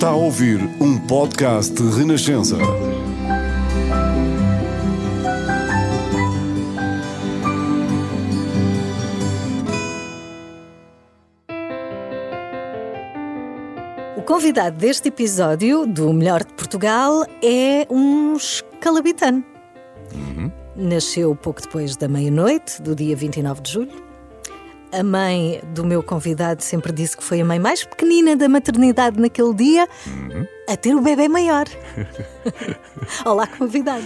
Está a ouvir um podcast de Renascença. O convidado deste episódio do Melhor de Portugal é um escalabitano. Nasceu pouco depois da meia-noite, do dia 29 de julho. A mãe do meu convidado sempre disse que foi a mãe mais pequenina da maternidade naquele dia a ter o bebê maior. Olá, convidado.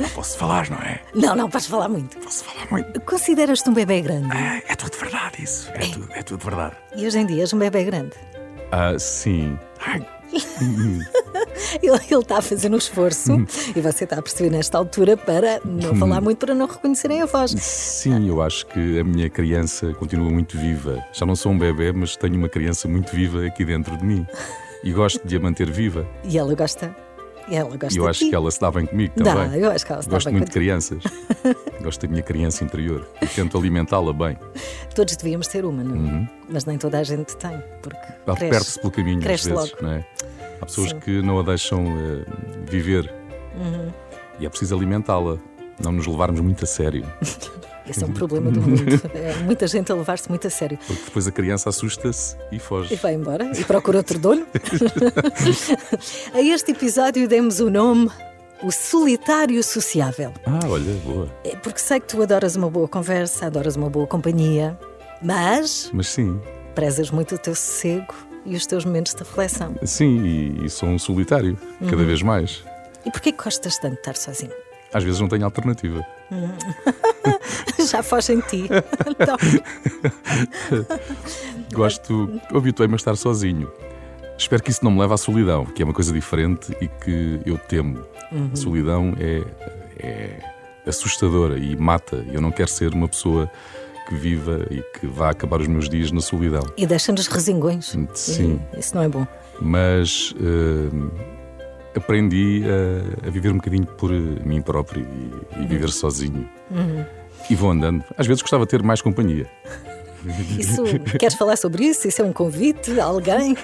Não posso falar, não é? Não, não, podes falar muito. Posso falar muito. Consideras-te um bebê grande? É, é tudo verdade isso. É, Tudo, é tudo verdade. E hoje em dia és um bebê grande? Ah, sim. Ai, Ele, ele está a fazer um esforço e você está a perceber nesta altura para não falar muito, para não reconhecerem a voz. sim, eu acho que a minha criança continua muito viva. Já não sou um bebê, mas tenho uma criança muito viva aqui dentro de mim. E gosto de a manter viva. E ela gosta. E ela gosta E eu acho que ela se dá bem comigo Dá, também. eu acho que ela se dá Gosto bem muito de crianças. Gosto da minha criança interior. E tento alimentá-la bem. Todos devíamos ter uma, não é? Mas nem toda a gente tem, porque perde-se pelo caminho às cresce vezes, logo. não é? Há pessoas Sim. que não a deixam eh, viver. Uhum. E é preciso alimentá-la. Não nos levarmos muito a sério. Esse é um problema do mundo. É muita gente a levar-se muito a sério. Porque depois a criança assusta-se e foge. E vai embora e procura outro dono. a este episódio demos o nome O Solitário Sociável. Ah, olha, boa. É Porque sei que tu adoras uma boa conversa, adoras uma boa companhia, mas Mas sim, prezas muito o teu sossego e os teus momentos de reflexão. sim, e, e sou um solitário, cada Uhum. vez mais. E porquê gostas tanto de estar sozinho? Às vezes não tenho alternativa. Já foge em ti. Então, Gosto, habituei-me a estar sozinho. Espero que isso não me leve à solidão, que é uma coisa diferente e que eu temo. Uhum. A solidão é, é assustadora e mata. Eu não quero ser uma pessoa que viva e que vá acabar os meus dias na solidão. e deixa-nos resingões. Sim. E Isso não é bom. mas eh, aprendi a, a viver um bocadinho por mim próprio e, e viver sozinho. E vou andando. Às vezes gostava de ter mais companhia. Isso, queres falar sobre isso? Isso é um convite a alguém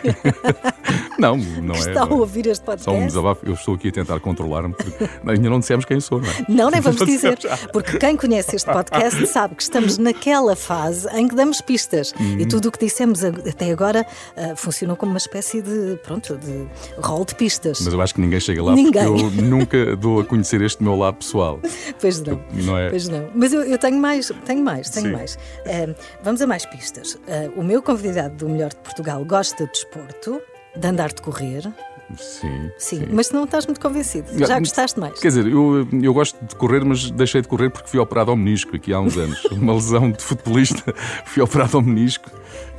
que Não, não é. está a ouvir este Só um podcast? desabafo. Eu estou aqui a tentar controlar-me porque ainda não dissemos quem sou, não é? Não, nem vamos dizer, porque quem conhece este podcast sabe que estamos naquela fase em que damos pistas Uhum. e tudo o que dissemos até agora ah, funcionou como uma espécie de, pronto, de rol de pistas. Mas eu acho que ninguém chega lá Ninguém. porque eu nunca dou a conhecer este meu lado pessoal. Pois não. Não é? Pois não. Mas eu, eu tenho mais, tenho mais, tenho Sim. mais. Ah, vamos a mais pistas. Ah, o meu convidado do Melhor de Portugal gosta de desporto, de andar de correr. Sim. Sim, mas não estás muito convencido. Já- Já gostaste mais? Quer dizer, eu, eu gosto de correr, mas deixei de correr porque fui operado ao menisco aqui há uns anos. Uma lesão de futebolista, fui operado ao menisco.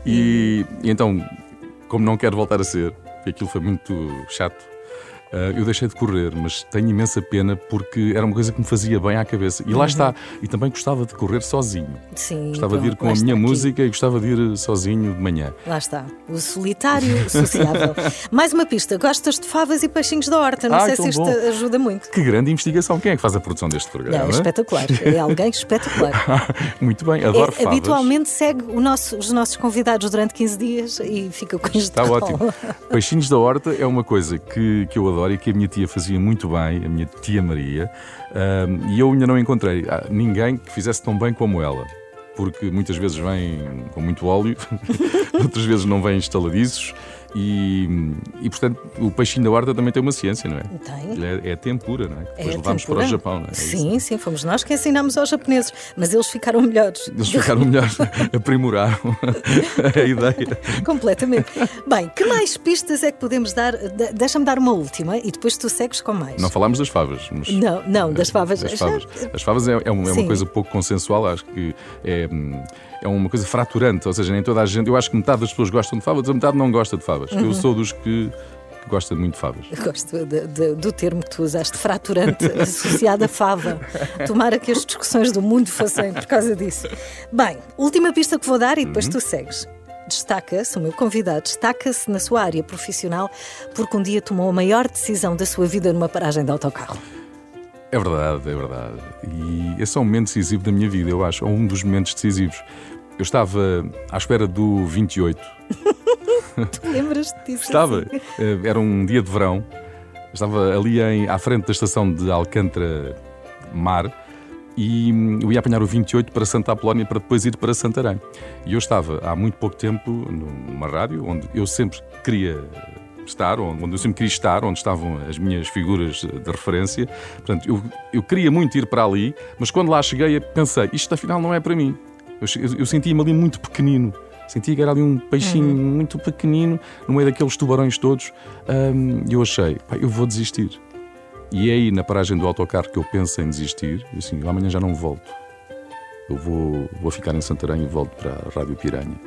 E, e então, como não quero voltar a ser, aquilo foi muito chato, eu deixei de correr, mas tenho imensa pena porque era uma coisa que me fazia bem à cabeça. E lá está. E também gostava de correr sozinho. Sim. Gostava de ir pronto, com a minha aqui. música e gostava de ir sozinho de manhã. Lá está. O solitário sociável. Mais uma pista. Gostas de favas e peixinhos da horta. Não Ai, sei se isto bom. ajuda muito. Que grande investigação. Quem é que faz a produção deste Não, programa? é espetacular. É alguém espetacular. Muito bem, adoro É, favas. habitualmente segue nosso- os nossos convidados durante 15 dias e fica com isto. Está ótimo. Peixinhos da horta é uma coisa que, que eu adoro e que a minha tia fazia muito bem, a minha tia Maria, e eu ainda não encontrei ah, ninguém que fizesse tão bem como ela. Porque muitas vezes vem com muito óleo, outras vezes não vêm estaladiços, e, e portanto o peixinho da horta também tem uma ciência, não é? Tem. É, é tempura, não é? Depois É levámos tempura. para o Japão, não é? É. Sim, sim, fomos nós que ensinámos aos japoneses, mas eles ficaram melhores. Eles ficaram melhores, aprimoraram a ideia. Completamente. Bem, que mais pistas é que podemos dar? De- Deixa-me dar uma última e depois tu segues com mais. Não falámos das favas, mas. Não, não, das favas. Das favas. As favas é, é uma, é Sim. uma coisa pouco consensual, acho que é, hum, é uma coisa fraturante, ou seja, nem toda a gente. Eu acho que metade das pessoas gostam de favas, a metade não gosta de favas. Uhum. Eu sou dos que, gosta muito de favas. Gosto de- de- do termo que tu usaste, fraturante, associado a fava. Tomara que as discussões do mundo fossem por causa disso. Bem, última pista que vou dar e depois tu segues. Destaca-se, o meu convidado destaca-se na sua área profissional porque um dia tomou a maior decisão da sua vida numa paragem de autocarro. É verdade, é verdade. E esse é um momento decisivo da minha vida, eu acho. É um dos momentos decisivos. Eu estava à espera do 28 tu lembras-te disso? Estava. assim? Eh, Era um dia de verão. Estava ali em, à frente da estação de Alcântara Mar e hum, eu ia apanhar o 28 para Santa Apolónia para depois ir para Santarém. E eu estava há muito pouco tempo numa rádio onde eu sempre queria estar, onde eu sempre queria estar, onde estavam as minhas figuras de referência. Portanto, eu, eu queria muito ir para ali, mas quando lá cheguei pensei, isto afinal não é para mim. Eu, eu sentia-me ali muito pequenino. Sentia que era ali um peixinho muito pequenino no meio daqueles tubarões todos. Hum, E eu achei, pá, eu vou desistir. E é aí na paragem do autocarro que eu penso em desistir. E assim, eu amanhã já não volto. Eu vou, vou ficar em Santarém e volto para a Rádio Piranha.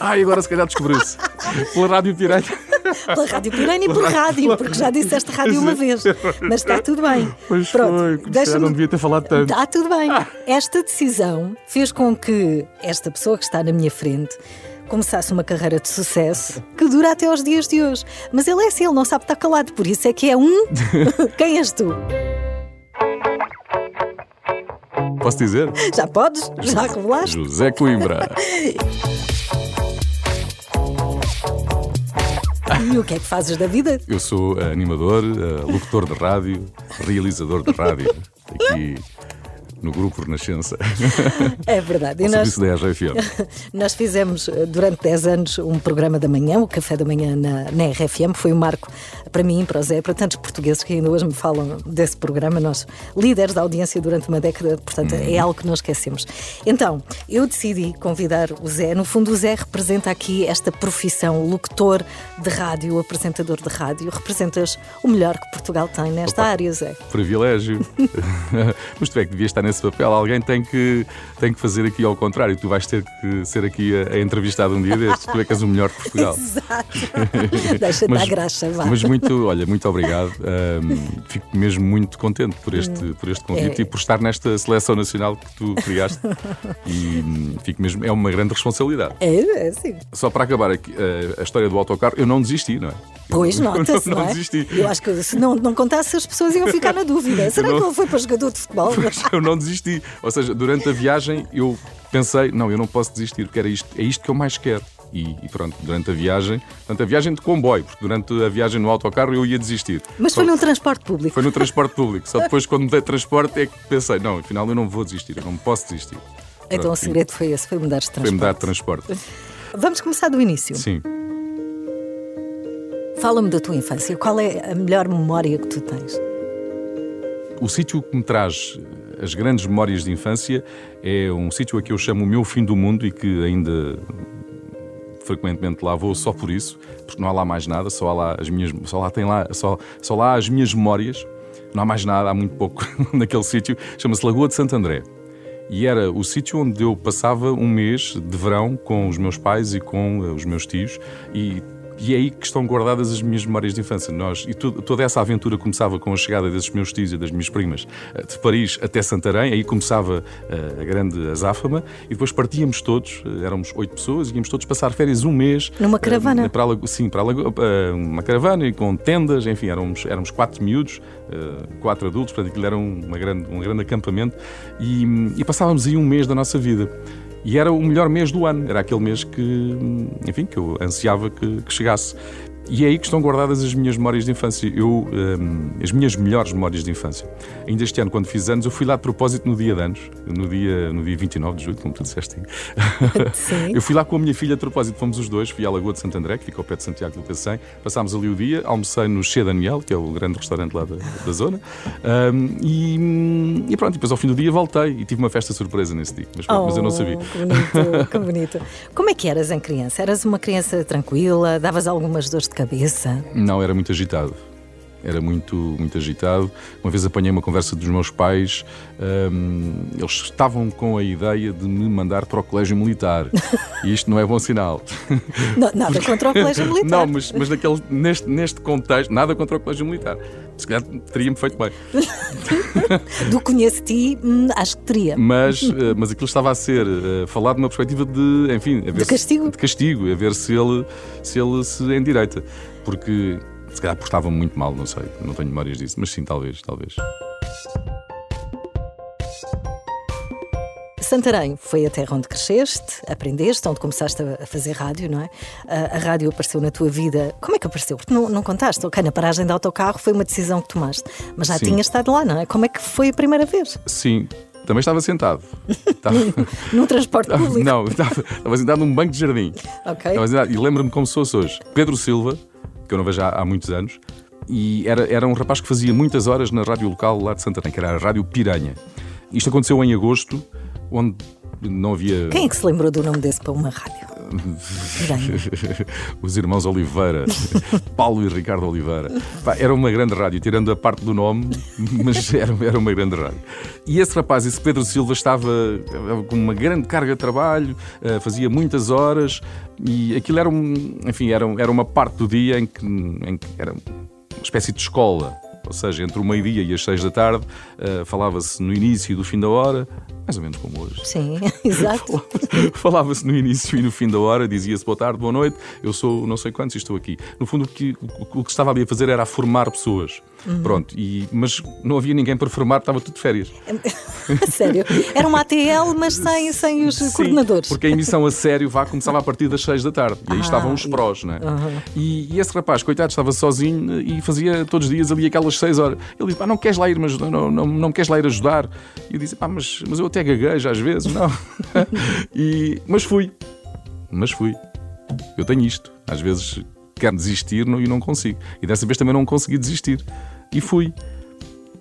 Ah, e agora se calhar descobriu-se. Pela Rádio Piranha. Pela Rádio Piranha e por rádio, porque já disseste rádio uma vez. Mas está tudo bem. Pois Pronto, foi, não devia ter falado tanto. Está tudo bem. Esta decisão fez com que esta pessoa que está na minha frente começasse uma carreira de sucesso que dura até aos dias de hoje. Mas ele é assim, ele não sabe estar calado, por isso é que é um. Quem és tu? Posso dizer? Já podes? Já revelaste? José Coimbra. E o que é que fazes da vida? Eu sou animador, eh, locutor de rádio, realizador de rádio, aqui no Grupo Renascença, É verdade. E ao nós, serviço da RFM. nós fizemos eh, durante 10 anos um programa da manhã, o Café da Manhã na, na RFM. Foi um marco para mim, para o Zé, para tantos portugueses que ainda hoje me falam desse programa. Nós, líderes da audiência durante uma década, portanto, é algo que não esquecemos. Então, eu decidi convidar o Zé. No fundo, o Zé representa aqui esta profissão, locutor de rádio, apresentador de rádio. Representas o melhor que Portugal tem nesta Opa. área, Zé. Privilégio. Mas tu é que devias estar nesse papel. Alguém tem que, tem que fazer aqui ao contrário. Tu vais ter que ser aqui a, a entrevistado um dia destes. Tu é que és o melhor de Portugal. Exato. Deixa-te à graxa, vá. mas muito, olha, muito obrigado. Ahm, fico mesmo muito contente por este, por este convite É. e por estar nesta seleção nacional que tu criaste. E hum, fico mesmo, é uma grande responsabilidade. É, é assim. Só para acabar aqui, eh, a história do autocarro, eu não desisti, não é? Pois, nota-se, não, não, é? desisti. Eu acho que se não, não contasse, as pessoas iam ficar na dúvida. Será não- que ele foi para jogador de futebol? Eu não desisti. Ou seja, durante a viagem eu pensei, não, eu não posso desistir, porque era isto, é isto que eu mais quero. E, e pronto, durante a viagem, durante a viagem de comboio, porque durante a viagem no autocarro eu ia desistir. Mas foi Só- num transporte público. Foi no transporte público. Só depois, quando mudei de transporte, é que pensei: não, afinal eu não vou desistir, eu não posso desistir. Então Pronto, o segredo foi esse, foi mudar de Foi transporte. mudar de transporte. Vamos começar do início. Sim. Fala-me da tua infância. Qual é a melhor memória que tu tens? O sítio que me traz as grandes memórias de infância é um sítio a que eu chamo o meu fim do mundo e que ainda frequentemente lá vou só por isso, porque não há lá mais nada, só há lá as minhas, só lá tem lá, só, só lá as minhas memórias. Não há mais nada, há muito pouco naquele sítio. Chama-se Lagoa de Santo André. E era o sítio onde eu passava um mês de verão com os meus pais e com os meus tios e e é aí que estão guardadas as minhas memórias de infância. Nós, e tu- toda essa aventura começava com a chegada desses meus tios e das minhas primas eh, de Paris até Santarém. Aí começava eh, a grande azáfama e depois partíamos todos, eh, éramos oito pessoas, e íamos todos passar férias um mês. Numa caravana? para a sim, para a uma caravana e com tendas, enfim, éramos, éramos quatro miúdos, quatro adultos, portanto aquilo era um, uma grande, um grande acampamento e, e passávamos aí um mês da nossa vida. E era o melhor mês do ano, era aquele mês que, enfim, que eu ansiava que, que chegasse. E é aí que estão guardadas as minhas memórias de infância. Eu, hum, as minhas melhores memórias de infância. Ainda este ano, quando fiz anos, eu fui lá de propósito no dia de anos, no dia, no dia 29 de julho, como tu disseste. Sim. Eu fui lá com a minha filha de propósito, fomos os dois, fui à Lagoa de Santo André, que fica ao pé de Santiago do Cacém. Passámos ali o dia, almocei no Che Daniel, que é o grande restaurante lá da, da zona. Hum, e, e pronto, e depois ao fim do dia voltei e tive uma festa surpresa nesse dia. Mas, pronto, mas eu não sabia. Oh, Que bonito, que bonito. Como é que eras em criança? Eras uma criança tranquila? Davas algumas dores de cabeça? Não, era muito agitado. Era muito, muito agitado. Uma vez apanhei uma conversa dos meus pais. hum, eles estavam com a ideia de me mandar para o colégio militar. E isto não é bom sinal. Não, nada contra o colégio militar. Não, mas, mas naquele, neste, neste contexto, nada contra o colégio militar. Se calhar teria-me feito bem. Do conheço-te, hum, acho que teria. Mas, eh, mas aquilo estava a ser eh, falado numa perspectiva de, enfim, De se- castigo. de castigo, a ver se ele se, ele se endireita. Porque se calhar portava-me muito mal, não sei, não tenho memórias disso, mas sim, talvez, talvez. Santarém foi a terra onde cresceste, aprendeste, onde começaste a fazer rádio, não é? A, a rádio apareceu na tua vida. Como é que apareceu? Porque não, não contaste. Ok, na paragem de autocarro foi uma decisão que tomaste, mas já Sim. tinhas estado lá, não é? Como é que foi a primeira vez? Sim, também estava sentado. Estava- Num transporte público? Não, estava, estava sentado num banco de jardim. Ok. Estava sentado, e lembro-me como se fosse hoje. Pedro Silva, que eu não vejo há, há muitos anos, e era, era um rapaz que fazia muitas horas na rádio local lá de Santarém, que era a Rádio Piranha. Isto aconteceu em agosto, onde não havia. Quem é que se lembrou do nome desse para uma rádio? Os irmãos Oliveira, Paulo e Ricardo Oliveira. Pá, era uma grande rádio, tirando a parte do nome, mas era, era uma grande rádio. E esse rapaz, esse Pedro Silva, estava eh, com uma grande carga de trabalho, eh, fazia muitas horas e aquilo era, um, enfim, era, era uma parte do dia em que, em que era uma espécie de escola. Ou seja, entre o meio-dia e as seis da tarde, eh, falava-se no início e do fim da hora, mais ou menos como hoje. Sim, exato. Falava-se no início e no fim da hora, dizia-se boa tarde, boa noite, eu sou não sei quantos e estou aqui. No fundo, o que, o, o que estava ali a fazer era a formar pessoas. Pronto, e, mas não havia ninguém para formar, estava tudo de férias. Sério. Era uma ATL, mas sem, sem os Sim, coordenadores. Porque a emissão a sério vá, começava a partir das 6 da tarde. E aí Ah, estavam os prós, não é? E, e esse rapaz, coitado, estava sozinho e fazia todos os dias ali aquelas 6 horas. Ele disse: pá, não queres lá ir, mas não, não, não me queres lá ir ajudar? E eu disse: pá, mas, mas eu até gaguejo às vezes, não. e, mas fui. Mas fui. Eu tenho isto. Às vezes quero desistir não- e não consigo. E dessa vez também não consegui desistir. E fui.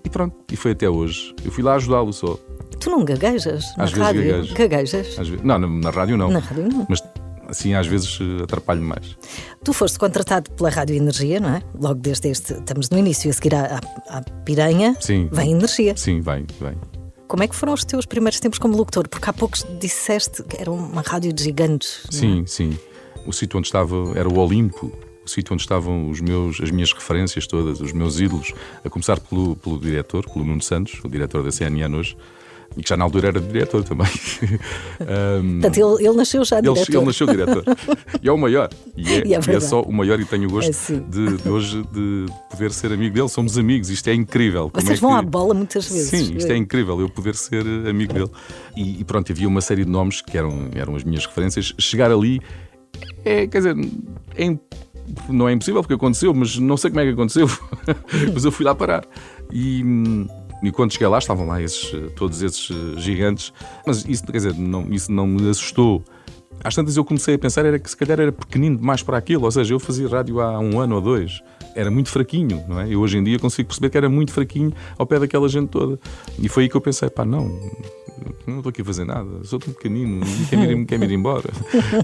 E pronto. E foi até hoje. Eu fui lá ajudá-lo só. Tu não gaguejas na Às vezes rádio? Gaguejas? Às vezes- não, na, na rádio não. Na rádio não. Mas assim às vezes eh, atrapalho mais. Tu foste contratado pela Rádio Energia, não é? Logo desde este, estamos no início, a seguir à, à, à Piranha, Sim. vem Energia. Sim, vem, vem. Como é que foram os teus primeiros tempos como locutor? Porque há poucos disseste que era uma rádio de gigantes. é? Sim, sim. O sítio onde estava era o Olimpo. O sítio onde estavam os meus, as minhas referências todas, os meus ídolos, a começar pelo, pelo diretor, pelo Nuno Santos, o diretor da CNN hoje, e que já na altura era diretor também. Ahm, Portanto, ele, ele nasceu já diretor. ele nasceu diretor. E é o maior. E é, E é e é só o maior e tenho o gosto É de, de hoje de poder ser amigo dele. Somos amigos, isto é incrível. Vocês é vão que- à bola muitas vezes. Sim, isto é incrível, eu poder ser amigo dele. E, e pronto, havia uma série de nomes que eram, eram as minhas referências. Chegar ali é, quer dizer, é não é impossível porque aconteceu, mas não sei como é que aconteceu. mas eu fui lá parar. E, e quando cheguei lá, estavam lá esses, eh, todos esses eh, gigantes. Mas isso, quer dizer, não, isso não me assustou. Às tantas eu comecei a pensar era que se calhar era pequenino demais para aquilo, ou seja, eu fazia rádio há um ano ou dois, era muito fraquinho, não é? Eu hoje em dia consigo perceber que era muito fraquinho ao pé daquela gente toda. E foi aí que eu pensei, pá, não, não estou aqui a fazer nada, sou tão pequenino, ninguém quer me ir, embora.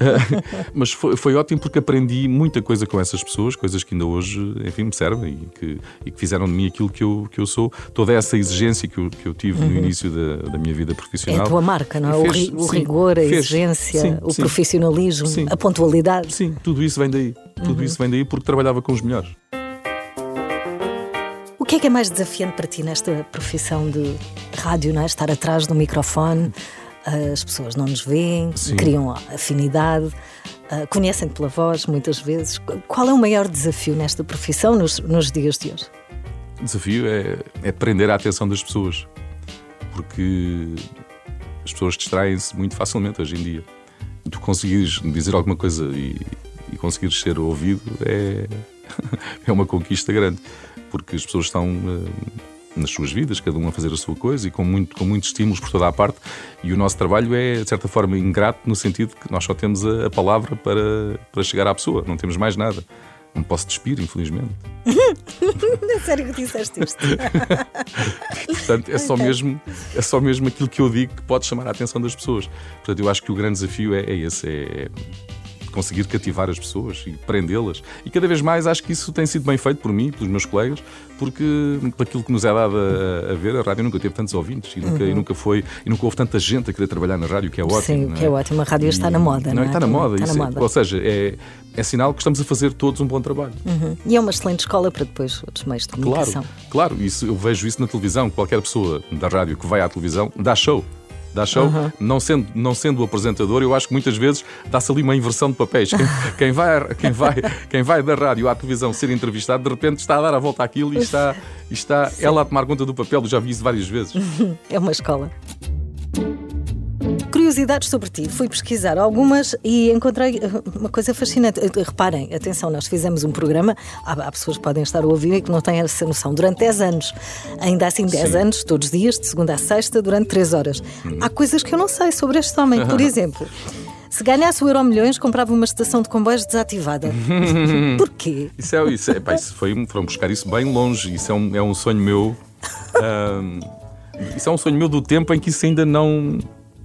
Mas foi, foi ótimo porque aprendi muita coisa com essas pessoas, coisas que ainda hoje, enfim, me servem e que, e que fizeram de mim aquilo que eu, que eu sou. Toda essa exigência que eu, que eu tive no início da, da minha vida É profissional. a tua marca, não é? O, Fez- ri- o sim, rigor, a fez. exigência, Sim, o sim. profissionalismo, a pontualidade. Sim, tudo isso vem daí. Tudo isso vem daí porque trabalhava com os melhores. O que é que é mais desafiante para ti nesta profissão de rádio, não é? Estar atrás do microfone, as pessoas não nos veem, Sim. criam afinidade, ah, conhecem-te pela voz muitas vezes. Qual é o maior desafio nesta profissão nos, nos dias de hoje? O desafio é, é prender a atenção das pessoas. Porque as pessoas distraem-se muito facilmente hoje em dia. Tu conseguires dizer alguma coisa e, e conseguires ser ouvido é, é uma conquista grande. Porque as pessoas estão eh, nas suas vidas, cada um a fazer a sua coisa e com, muito, com muitos estímulos por toda a parte. E o nosso trabalho é, de certa forma, ingrato no sentido que nós só temos a, a palavra para, para chegar à pessoa, não temos mais nada. Não posso despir, infelizmente. É sério que disseste isto? Portanto, é só, mesmo, é só mesmo aquilo que eu digo que pode chamar a atenção das pessoas. Portanto, eu acho que o grande desafio é, é esse: é conseguir cativar as pessoas e prendê-las. E cada vez mais acho que isso tem sido bem feito por mim, pelos meus colegas, porque daquilo que nos é dado a, a ver, a rádio nunca teve tantos ouvintes e nunca, e nunca foi e nunca houve tanta gente a querer trabalhar na rádio, que é ótimo. Sim, não que é ótimo. A rádio está na moda, não é? Está na moda. Está isso na é- moda. ou seja, é, é sinal que estamos a fazer todos um bom trabalho. Uhum. E é uma excelente escola para depois outros meios de Claro, comunicação. claro, isso, eu vejo isso na televisão. Qualquer pessoa da rádio que vai à televisão dá show. Dá show, não, sendo, não sendo o apresentador, eu acho que muitas vezes dá-se ali uma inversão de papéis. Quem, quem vai, quem, vai, quem vai da rádio à televisão ser entrevistado, de repente está a dar a volta àquilo e está, e está ela a tomar conta do papel. Eu já vi isso várias vezes. É uma escola. Curiosidades sobre ti. Fui pesquisar algumas e encontrei eh, uma coisa fascinante. Eh, reparem, atenção, nós fizemos um programa, há, há pessoas que podem estar a ouvir e que não têm essa noção, durante 10 anos. Ainda assim, 10 Sim. anos, todos os dias, de segunda a sexta, durante 3 horas. Há coisas que eu não sei sobre este homem. Por exemplo, se ganhasse o Euro Milhões, comprava uma estação de comboios desativada. Porquê? Isso é, isso é, pá, isso foi, foram buscar isso bem longe. Isso é um, é um sonho meu. ahm, isso é um sonho meu do tempo em que isso ainda não.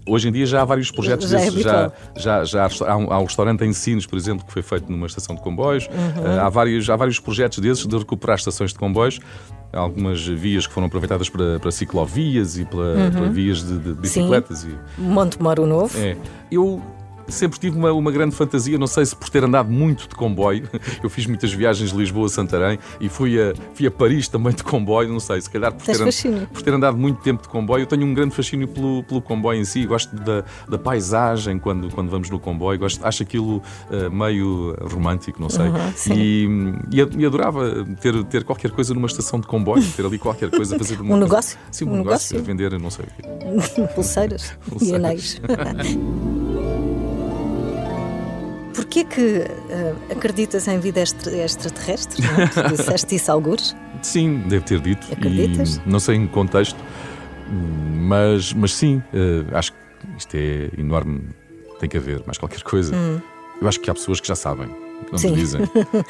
Hoje em dia já há vários projetos Já é desses. Já, habitual. já, já há, um, há um restaurante em Sines, por exemplo, que foi feito numa estação de comboios. Uhum. Ah, há, vários, há vários projetos desses de recuperar estações de comboios. Há algumas vias que foram aproveitadas para, para ciclovias e para, para vias de, de bicicletas. E, Monte Moro Novo. é. Eu sempre tive uma, uma grande fantasia, não sei se por ter andado muito de comboio. Eu fiz muitas viagens de Lisboa a Santarém e fui a, fui a Paris também de comboio, não sei, se calhar por ter, por ter andado muito tempo de comboio. Eu tenho um grande fascínio pelo, pelo comboio em si, gosto da, da paisagem quando, quando vamos no comboio, gosto, acho aquilo eh, meio romântico, não sei. Uhum, e, e, e adorava ter, ter qualquer coisa numa estação de comboio, ter ali qualquer coisa a fazer uma Um negócio? Sim, um, Um negócio, negócio? a vender, não sei o quê. Pulseiras, e Pulseiras. anéis. Porquê que eh, acreditas em vida extra- extraterrestre? Não? é? Tu disseste isso algures? Sim, deve ter dito. Acreditas? E não sei em que contexto, mas, mas sim, eh, acho que isto é enorme. Tem que haver mais qualquer coisa. Eu acho que há pessoas que já sabem, que não Hum. Sim. dizem.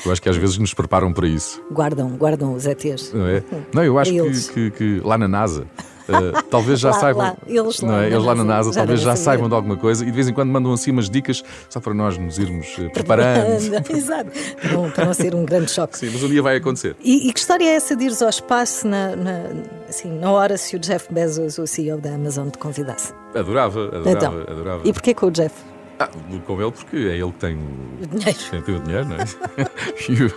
Eu acho que às vezes nos preparam para isso. Guardam, guardam os ETs. Não é? Não, eu acho que, que- que lá na NASA. Eh, talvez já Lá- saibam. lá, eles lá não é? na Eles lá na NASA, já talvez já saber. saibam de alguma coisa e de vez em quando mandam assim umas dicas só para nós nos irmos eh, preparando. Exato. Não, para não ser um grande choque. Sim, mas um dia vai acontecer. E, e que história é essa de ires ao espaço na, na- assim, na hora se o Jeff Bezos, o CEO da Amazon, te convidasse? Adorava, adorava, Então, adorava. E porquê com o Jeff? Ah, com ele porque é ele que tem o, O dinheiro. Tem o dinheiro, não é? e, o-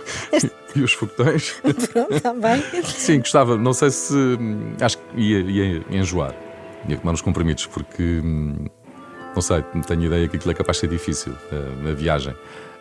e os foguetões. Pronto, está bem. Sim, gostava. Não sei se. Acho que ia, ia enjoar. Ia tomar uns comprimidos, porque. hum, Não sei, tenho ideia que aquilo é capaz de ser difícil na viagem.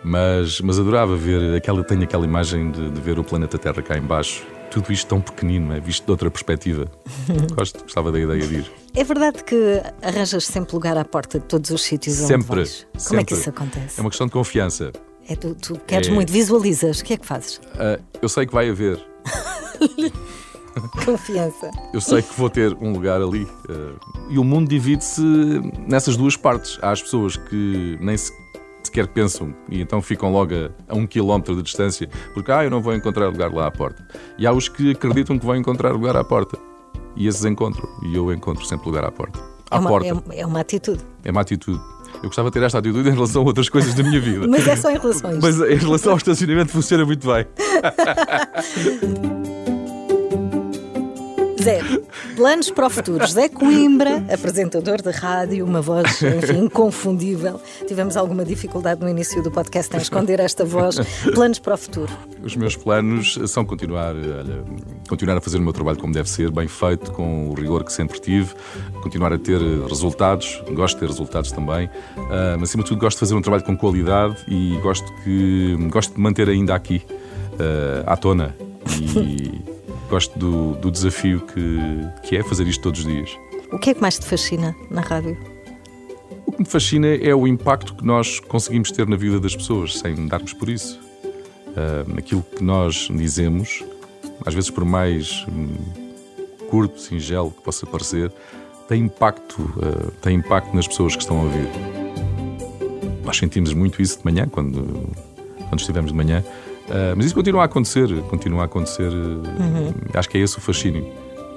Mas, mas adorava ver. Aquela, tenho aquela imagem de, de ver o planeta Terra cá em baixo. Tudo isto tão pequenino, é? visto de outra perspectiva. Gosto, gostava da ideia de ir. É verdade que arranjas sempre lugar à porta de todos os sítios onde Sempre. vais? Como sempre. é que isso acontece? É uma questão de confiança. É tu, tu queres É- muito, visualizas. O que é que fazes? Ah, eu sei que vai haver. Confiança. Eu sei que vou ter um lugar ali. eh, e o mundo divide-se nessas duas partes. Há as pessoas que nem se- sequer pensam e então ficam logo a, a um quilómetro de distância porque ah, eu não vou encontrar lugar lá à porta. E há os que acreditam que vão encontrar lugar à porta. E esses encontram. E eu encontro sempre lugar à porta. À é, uma, porta. é- é uma atitude. É uma atitude. Eu gostava de ter esta atitude em relação a outras coisas da minha vida. Mas é só em relações. Mas em relação ao estacionamento funciona muito bem. Zé, planos para o futuro. Zé Coimbra, apresentador de rádio, uma voz, enfim, inconfundível. Tivemos alguma dificuldade no início do podcast em esconder esta voz. Planos para o futuro. Os meus planos são continuar, olha, continuar a fazer o meu trabalho como deve ser, bem feito, com o rigor que sempre tive, continuar a ter resultados, gosto de ter resultados também, ah, mas acima de tudo gosto de fazer um trabalho com qualidade e gosto, que, gosto de manter ainda aqui, ah, à tona. E gosto do, do desafio que, que é fazer isto todos os dias. O que é que mais te fascina na rádio? O que me fascina é o impacto que nós conseguimos ter na vida das pessoas, sem darmos por isso. Ah, aquilo que nós dizemos, às vezes por mais hum, curto, singelo que possa parecer, tem impacto, ah, tem impacto nas pessoas que estão a ouvir. Nós sentimos muito isso de manhã, quando, quando estivemos de manhã, Ah, mas isso continua a acontecer, continua a acontecer. ah, Acho que é esse o fascínio.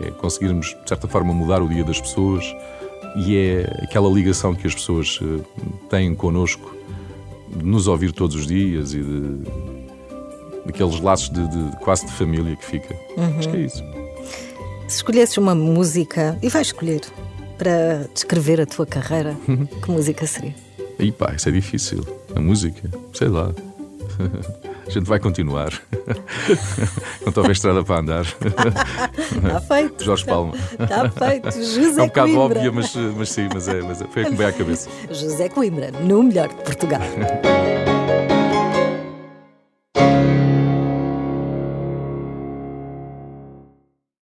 É conseguirmos, de certa forma, mudar o dia das pessoas e é aquela ligação que as pessoas eh, têm connosco de nos ouvir todos os dias e de daqueles laços de, de- quase de família que fica. Acho que é isso. Se escolhesses uma música, e vais escolher, para descrever a tua carreira, que música seria? Aí pá, isso é difícil. A música, sei lá. A gente vai continuar. Não houver estrada para andar. Está feito. Jorge Palma. Está feito. José É um bocado Coimbra. óbvia, mas, mas sim, mas, é, mas é- foi a que me veio à cabeça. José Coimbra, no melhor de Portugal.